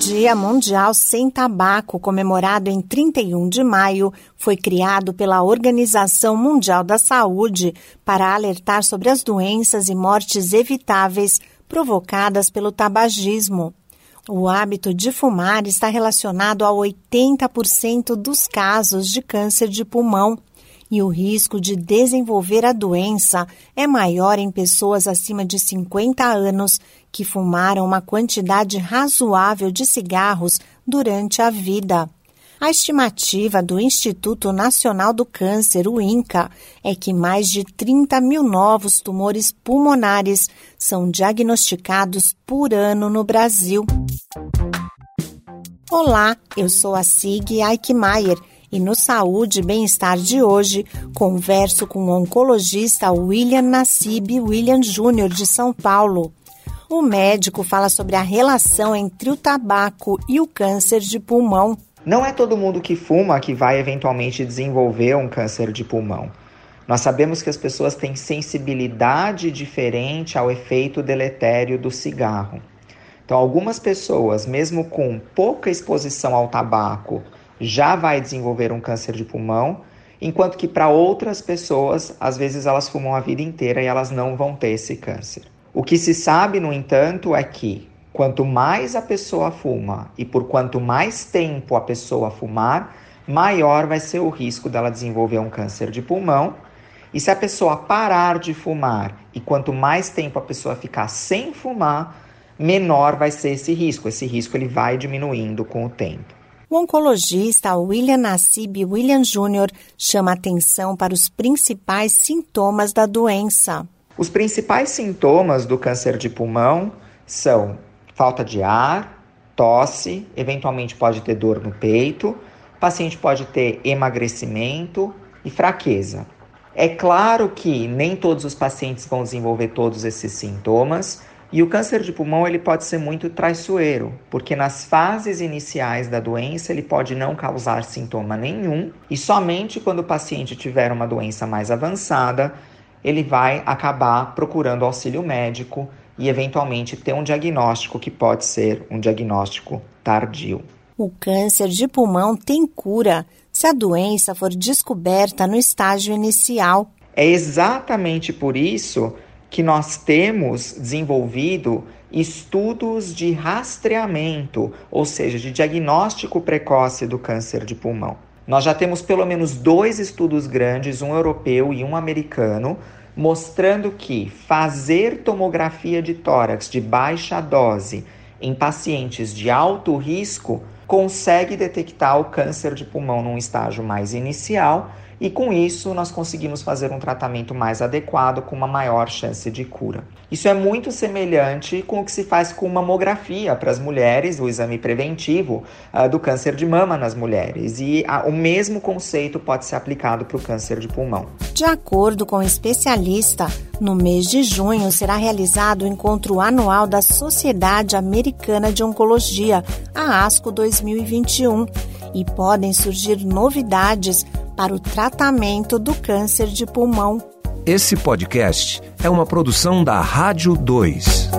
Dia Mundial Sem Tabaco, comemorado em 31 de maio, foi criado pela Organização Mundial da Saúde para alertar sobre as doenças e mortes evitáveis provocadas pelo tabagismo. O hábito de fumar está relacionado a 80% dos casos de câncer de pulmão e o risco de desenvolver a doença é maior em pessoas acima de 50 anos que fumaram uma quantidade razoável de cigarros durante a vida. A estimativa do Instituto Nacional do Câncer, o INCA, é que mais de 30 mil novos tumores pulmonares são diagnosticados por ano no Brasil. Olá, eu sou a Sig Eichmeier e no Saúde e Bem-Estar de hoje, converso com o oncologista William Nassib William Júnior de São Paulo. O médico fala sobre a relação entre o tabaco e o câncer de pulmão. Não é todo mundo que fuma que vai eventualmente desenvolver um câncer de pulmão. Nós sabemos que as pessoas têm sensibilidade diferente ao efeito deletério do cigarro. Então, algumas pessoas, mesmo com pouca exposição ao tabaco, já vai desenvolver um câncer de pulmão, enquanto que para outras pessoas, às vezes elas fumam a vida inteira e elas não vão ter esse câncer. O que se sabe, no entanto, é que quanto mais a pessoa fuma e por quanto mais tempo a pessoa fumar, maior vai ser o risco dela desenvolver um câncer de pulmão. E se a pessoa parar de fumar e quanto mais tempo a pessoa ficar sem fumar, menor vai ser esse risco. Esse risco ele vai diminuindo com o tempo. O oncologista William Nassib William Jr. chama atenção para os principais sintomas da doença. Os principais sintomas do câncer de pulmão são falta de ar, tosse, eventualmente pode ter dor no peito, o paciente pode ter emagrecimento e fraqueza. É claro que nem todos os pacientes vão desenvolver todos esses sintomas, e o câncer de pulmão ele pode ser muito traiçoeiro, porque nas fases iniciais da doença ele pode não causar sintoma nenhum e somente quando o paciente tiver uma doença mais avançada, ele vai acabar procurando auxílio médico e eventualmente ter um diagnóstico que pode ser um diagnóstico tardio. O câncer de pulmão tem cura se a doença for descoberta no estágio inicial. É exatamente por isso que nós temos desenvolvido estudos de rastreamento, ou seja, de diagnóstico precoce do câncer de pulmão. Nós já temos pelo menos dois estudos grandes, um europeu e um americano, mostrando que fazer tomografia de tórax de baixa dose em pacientes de alto risco consegue detectar o câncer de pulmão num estágio mais inicial e com isso nós conseguimos fazer um tratamento mais adequado com uma maior chance de cura. Isso é muito semelhante com o que se faz com mamografia para as mulheres, o exame preventivo uh, do câncer de mama nas mulheres, e uh, o mesmo conceito pode ser aplicado para o câncer de pulmão. De acordo com o especialista, no mês de junho será realizado o encontro anual da Sociedade Americana de Oncologia, a ASCO 2021, e podem surgir novidades para o tratamento do câncer de pulmão. Esse podcast é uma produção da Rádio 2.